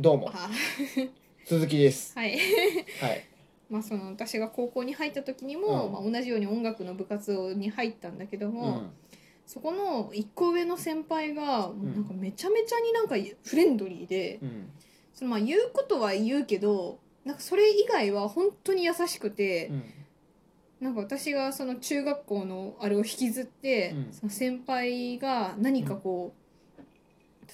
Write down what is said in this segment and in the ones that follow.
どうも。あ。鈴木です。はい。はい。まあその私が高校に入った時にも、うん。まあ、同じように音楽の部活に入ったんだけどうも、ん。そこの一個上の先輩がん。なんかめちゃめちゃになんかフレンドリーで、うん。そのまあ言うことは言うけどなんかそれ以外は本当に優しくて、うん。なんか私がその中学校のあれを引きずって、うん。その先輩が何かこう、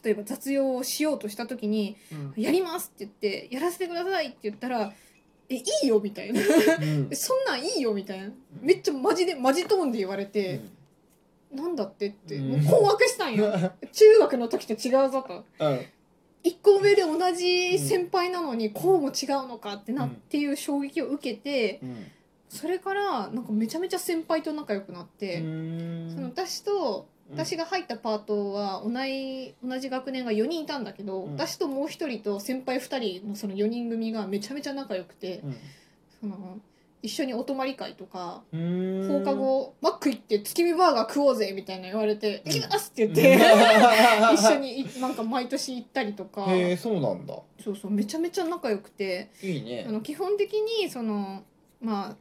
例えば雑用をしようとした時に「やります」って言って「やらせてください」って言ったら「えいいよ」みたいな。うん「そんなんいいよ」みたいな。めっちゃマジでマジトーンで言われうてん「なんだって」ってうん。もう困惑したんよ。中学の時と違うぞと。うん。一個上で同じ先輩なのにこうも違うのかってなうんっていう衝撃を受けてうん。それからなんかめちゃめちゃ先輩と仲良くなって。うん。その私と私が入ったパートは同じ同じ学年が4人いたんだけど、うん。私ともう一人と先輩2人のその4人組がめちゃめちゃ仲良くて、うん。その一緒にお泊まり会とか、うん。放課後マック行って月見バーガー食おうぜみたいな言われて「うん。行きます!」って言って、一緒にいなんか毎年行ったりとか。へえそうなんだ。そうそうめちゃめちゃ仲良くていいね。あの基本的にそのまあ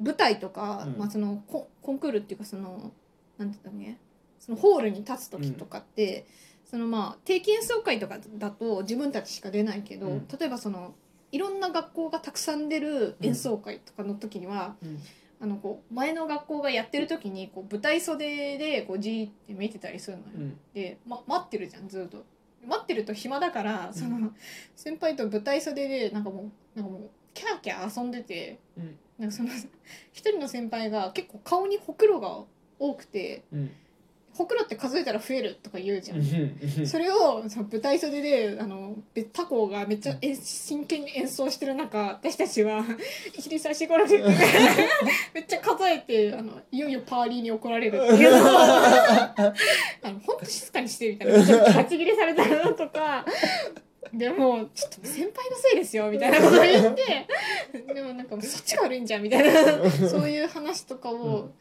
舞台とか、うん。まあ、そのココンクールっていうかそのなんて言ったっけ？そのホールに立つ時とかって、そのまあ定期演奏会とかだと自分たちしか出ないけど、うん。例えばそのいろんな学校がたくさん出る演奏会とかの時には、うん。あのこう前の学校がやってる時にこう舞台袖でこうじーって見てたりするのよ。うん。で、ま、待ってるじゃんずっと。待ってると暇だからその先輩と舞台袖でなんかもうなんかもうキャーキャー遊んでてうん。なんかその 一人の先輩が結構顔にほくろが多くてうんほくろって数えたら増えるとか言うじゃん。うんそれをその舞台袖であのべ他校がめっちゃえ真剣に演奏してる中私たちは「1 2 3 4 5 6」めっちゃ数えてあのいよいよパーリーに怒られるっていう。の をあの本当静かにしてみたいな。ちょっと立ち切れされたのとか。でもちょっと先輩のせいですよみたいなことを言って。でもなんかそっちが悪いんじゃんみたいな。そういう話とかうをん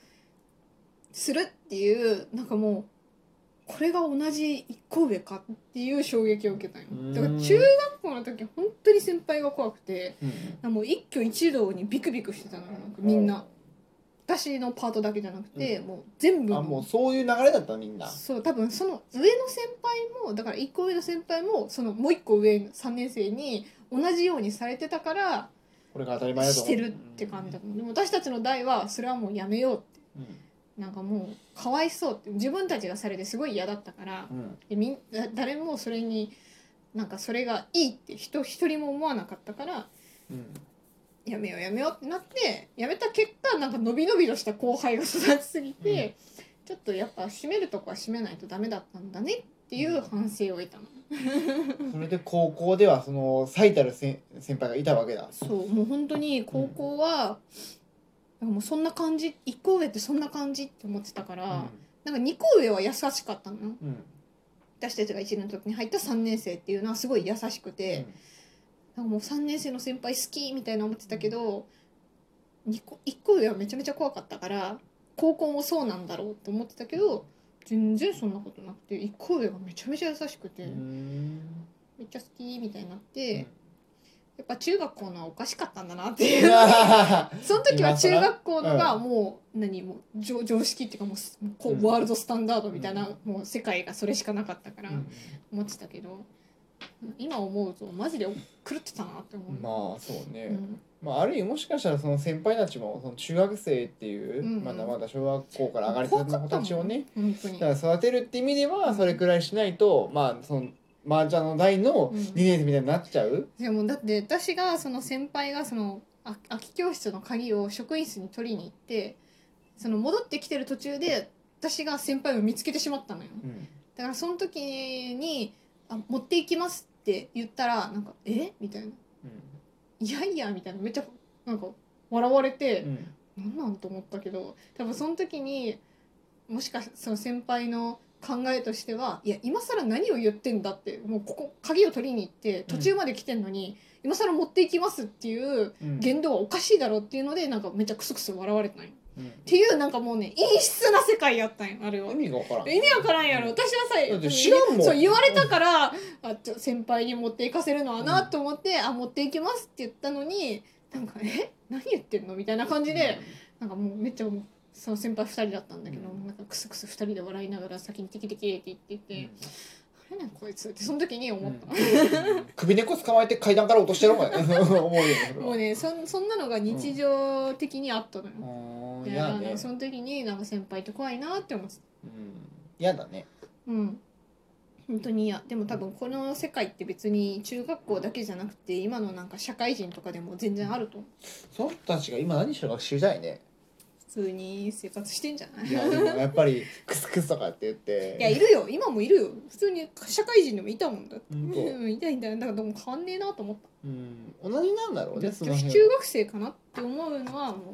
するっていうなんかもうこれが同じ一個上かっていう衝撃を受けたよ。うん。だから中学校の時本当に先輩が怖くてうん。もう一挙一動にビクビクしてたのよなんかみんな。私のパートだけじゃなくて、もう全部。のあもうそういう流れだったみんな。そう多分その上の先輩もだから1個上の先輩もそのもう1個上3年生に同じようにされてたからこれが当たり前だとしてるって感じだったでも私たちの代はそれはもうやめようって。うんなんかもうかわいそうって自分たちがされてすごい嫌だったからうん。でみんだ誰もそれになんかそれがいいって人一人も思わなかったからうん。やめようやめようってなってやめた結果なんか伸び伸びとした後輩が育ちすぎて、ちょっとやっぱ締めるとこは締めないとダメだったんだねっていう反省を得たの。それで高校ではその最たる先先輩がいたわけだ。そうもう本当に高校は、なんかもうそんな感じ1個上ってそんな感じって思ってたから、なんか2個上は優しかったのよ。うん。私たちが1年の時に入った3年生っていうのはすごい優しくて、なんかもう3年生の先輩好きみたいな思ってたけど2個1個上はめちゃめちゃ怖かったから高校もそうなんだろうと思ってたけど全然そんなことなくて1個上がめちゃめちゃ優しくて、うん。めっちゃ好きみたいになって、うんやっぱ中学校のはおかしかったんだなっていう。その時は中学校のがもう何？もう常常識っていうかもうすこうワールドスタンダードみたいな、もう世界がそれしかなかったからうん。思ってたけど、今思うとマジで狂ってたなって思う。まあそうね、うん。まあ、ある意味もしかしたらその先輩たちもその中学生っていう、うんうん。まだまだ小学校から上がりたての子たちをねだから育てるって意味ではそれくらいしないとまあその麻雀の代のうん。2年生みたいになっちゃう、でもだって私がその先輩がそのあ空き教室の鍵を職員室に取りに行ってその戻ってきてる途中で私が先輩を見つけてしまったのよ。うん。だからその時に「あ持っていきます」って言ったらなんか「え？みたいな「いやいや」みたいな。めっちゃなんか笑われて、うん。なんなんと思ったけど多分その時にもしかしてその先輩の考えとしてはいや今更何を言ってんだってもうここ鍵を取りに行って途中まで来てんのに、今更持っていきますっていううん。言動はおかしいだろうっていうのでなんかめっちゃクスクス笑われてないうん。ていうなんかもうね陰湿な世界やったんよあれは。意味がわからん。意味わからんやろ。私はさ知らんもん。そう言われたからあちょ先輩に持っていかせるのはなと思って、あ持っていきますって言ったのになんか「え？何言ってんの?」みたいな感じで、なんかもうめっちゃもうその先輩2人だったんだけど、うん。なんかクスクス2人で笑いながら先にテキテキって言ってて「何やねんこいつ」ってその時に思った、首根っこ捕まえて階段から落としてやろうか もうねそんそんなのが日常的にあったのよ、うん。い嫌ね。やその時になんか先輩って怖いなって思ってた。うん。嫌だね。うん。本当に嫌。でも多分この世界って別に中学校だけじゃなくて今のなんか社会人とかでも全然あると思う。その人たちが今何してるか知りたいね。普通に生活してんじゃない？いやでもやっぱりクスクスとかって言って。いやいるよ。今もいるよ。普通に社会人でもいたもんだって。うんいたいた。だからでも変わんねえなと思った。うん。同じなんだろうねその女子辺中学生かなって思うのはも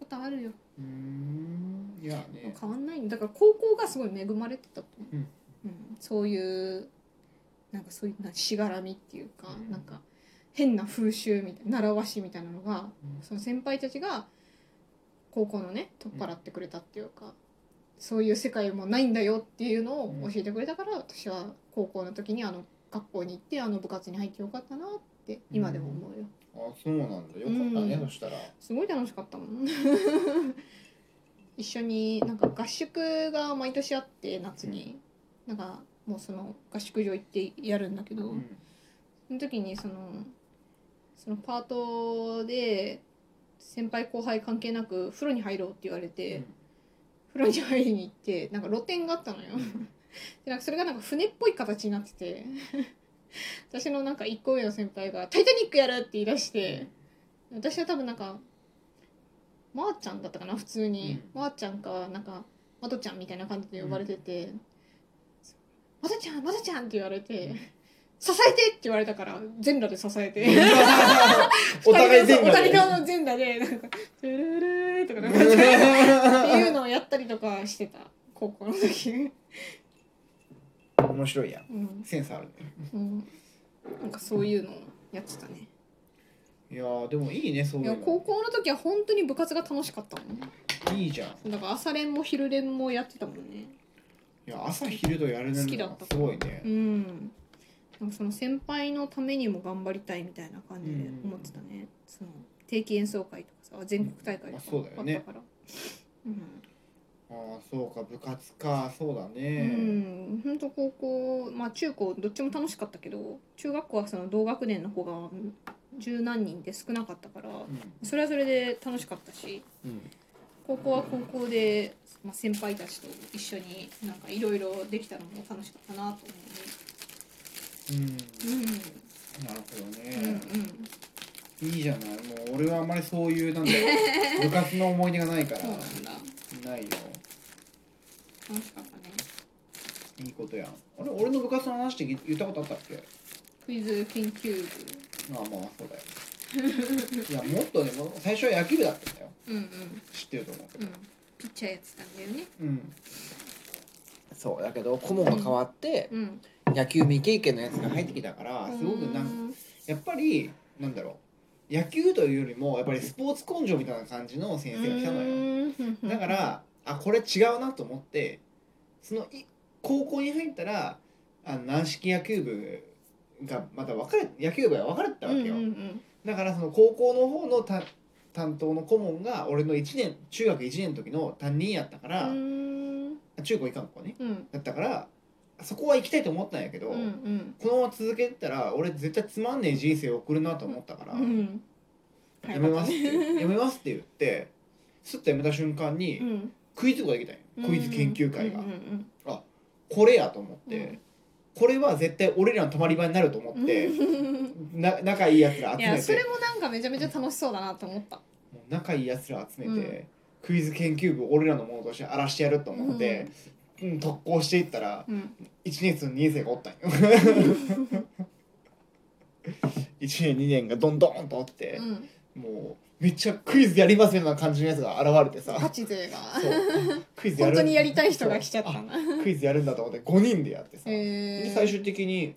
う多々あるよ。うん。いやね。変わんない。んだから高校がすごい恵まれてたと思う、うん。うん。そういうなんかそういうなしがらみっていうか、うん。なんか変な風習みたいな習わしみたいなのが、うん。その先輩たちが高校のね取っ払ってくれたっていうか、そういう世界もないんだよっていうのを教えてくれたから、私は高校の時にあの学校に行ってあの部活に入ってよかったなって今でも思うよ、あそうなんだ。よかったね、うん。そしたら。すごい楽しかったもん。一緒になんか合宿が毎年あって夏に、なんかもうその合宿場行ってやるんだけど、うん。その時にそのそのパートで先輩後輩関係なく風呂に入ろうって言われて、風呂に入りに行ってなんか露店があったのよ。でなんかそれがなんか船っぽい形になってて 私のなんか1個上の先輩が「タイタニックやる!」って言い出して私は多分なんかまー、ちゃんだったかな普通に、まー、ちゃんかなんかまとちゃんみたいな感じで呼ばれてて「まとちゃんまとちゃん!」って言われて「支えて!」って言われたから全裸で支えて。お互い全お裸で。互い側の全裸でなんか「トゥルルル」とかなんかっていうのをやったりとかしてた高校の時。面白いやん。うん、センスあるね。うん、なんかそういうのをやってたね。いやーでもいいねそういやいうの高校の時は本当に部活が楽しかったもんね。いいじゃん。だから朝練も昼練もやってたもんね。いや朝昼とやれる好きだったすごいね。うんなんかその先輩のためにも頑張りたいみたいな感じで思ってたね、その定期演奏会とかさ全国大会とかまあったから。うん。ああそうか部活か。そうだうねん、本当高校まあ中高どっちも楽しかったけど中学校はその同学年の子が十何人で少なかったからそれはそれで楽しかったしうん。高校は高校で、まあ、先輩たちと一緒になんかいろいろできたのも楽しかったなとうん、うん、なるほどうんうんね、いいじゃない。もう俺はあんまりそういうなんだろう 部活の思い出がないから。そうなんだ。ないよ。楽しかったね。いいことやん。あれ俺の部活の話って言言ったことあったっけ？クイズ研究ああまあそうだよ。いやもっとね最初は野球部だったんだよ。部うんうん。知ってると思うけど。うん。ピッチャーやってたんだよね。うん。そうだけど顧問が変わって、うん野球未経験のやつが入ってきたからすごくなんかんやっぱりなんだろう。野球というよりもやっぱりスポーツ根性みたいな感じの先生が来たのよ。うん。だからあこれ違うなと思ってそのい高校に入ったらあの軟式野球部がまた分かれ野球部が分かれてたわけよ、だからその高校の方のた担当の顧問が俺の1年中学1年の時の担任やったから、うん。中高以下の子ね。うん。だったからそこは行きたいと思ったんやけど、うんうん。このまま続けてたら俺絶対つまんねえ人生を送るなと思ったから、うん。やめますってやめますって言ってすっとやめた瞬間にうん。クイズができたんよクイズ研究会が。うんうんこれやと思って、うん。これは絶対俺らの泊まり場になると思うんってうん。な仲いいやつら集いやめてそれもなんかめちゃめちゃ楽しそうだなと思った。もう仲いいやつら集めて、うん。クイズ研究部を俺らのものとして荒らしてやると思って、うん特攻していったらうん。1年生の2年生がおったんよ。1年2年がどんどんとおってう、ん。もうめっちゃクイズやりますような感じのやつが現れてさ。ガチ勢が。そう。クイズやる。本当にやりたい人が来ちゃったクイズやるんだと思って5人でやってさ、で最終的に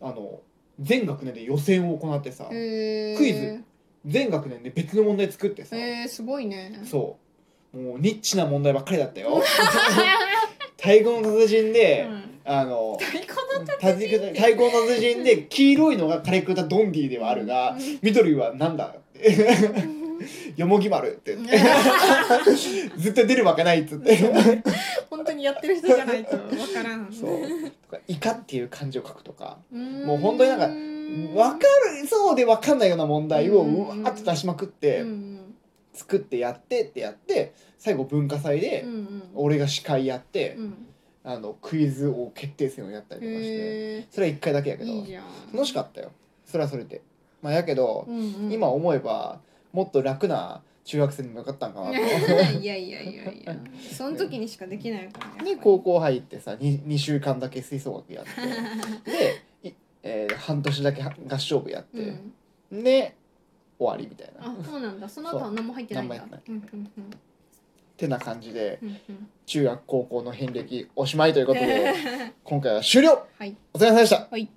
あの全学年で予選を行ってさ、クイズ全学年で別の問題作ってさ、えー、すごいね。そうもうニッチな問題ばっかりだったよ。太鼓の達人で、うん。あの太鼓の太鼓の太鼓の達人で黄色いのがカレクタドンディではあるが緑はなんだって。よもぎ丸って。言って絶対出るわけないっつって。本当にやってる人じゃないとわからん。そう。とかイカっていう漢字を書くとか。ももう本当になんか分かるそうで分かんないような問題をうん。うわーって出しまくってうん作ってやってってやって最後文化祭でうんうん。俺が司会やってうん。あのクイズ王決定戦をやったりとかしてへそれは1回だけやけどーいいじゃん。楽しかったよ。それはそれで。まあやけどうんうん。今思えばもっと楽な中学生に向かったんかなと。いやいやいやいや。その時にしかできないから で高校入ってさ 2, 2週間だけ吹奏楽やって。で、いえー半年だけ合唱部やっうて、ん。で終わりみたいな。っあそうなんだ。その後は何も入ってないんだ。何も入ってうんうんうん。てな感じでうんうん。中学高校の遍歴おしまいということで今回は終了。はい。お疲れ様でした。はい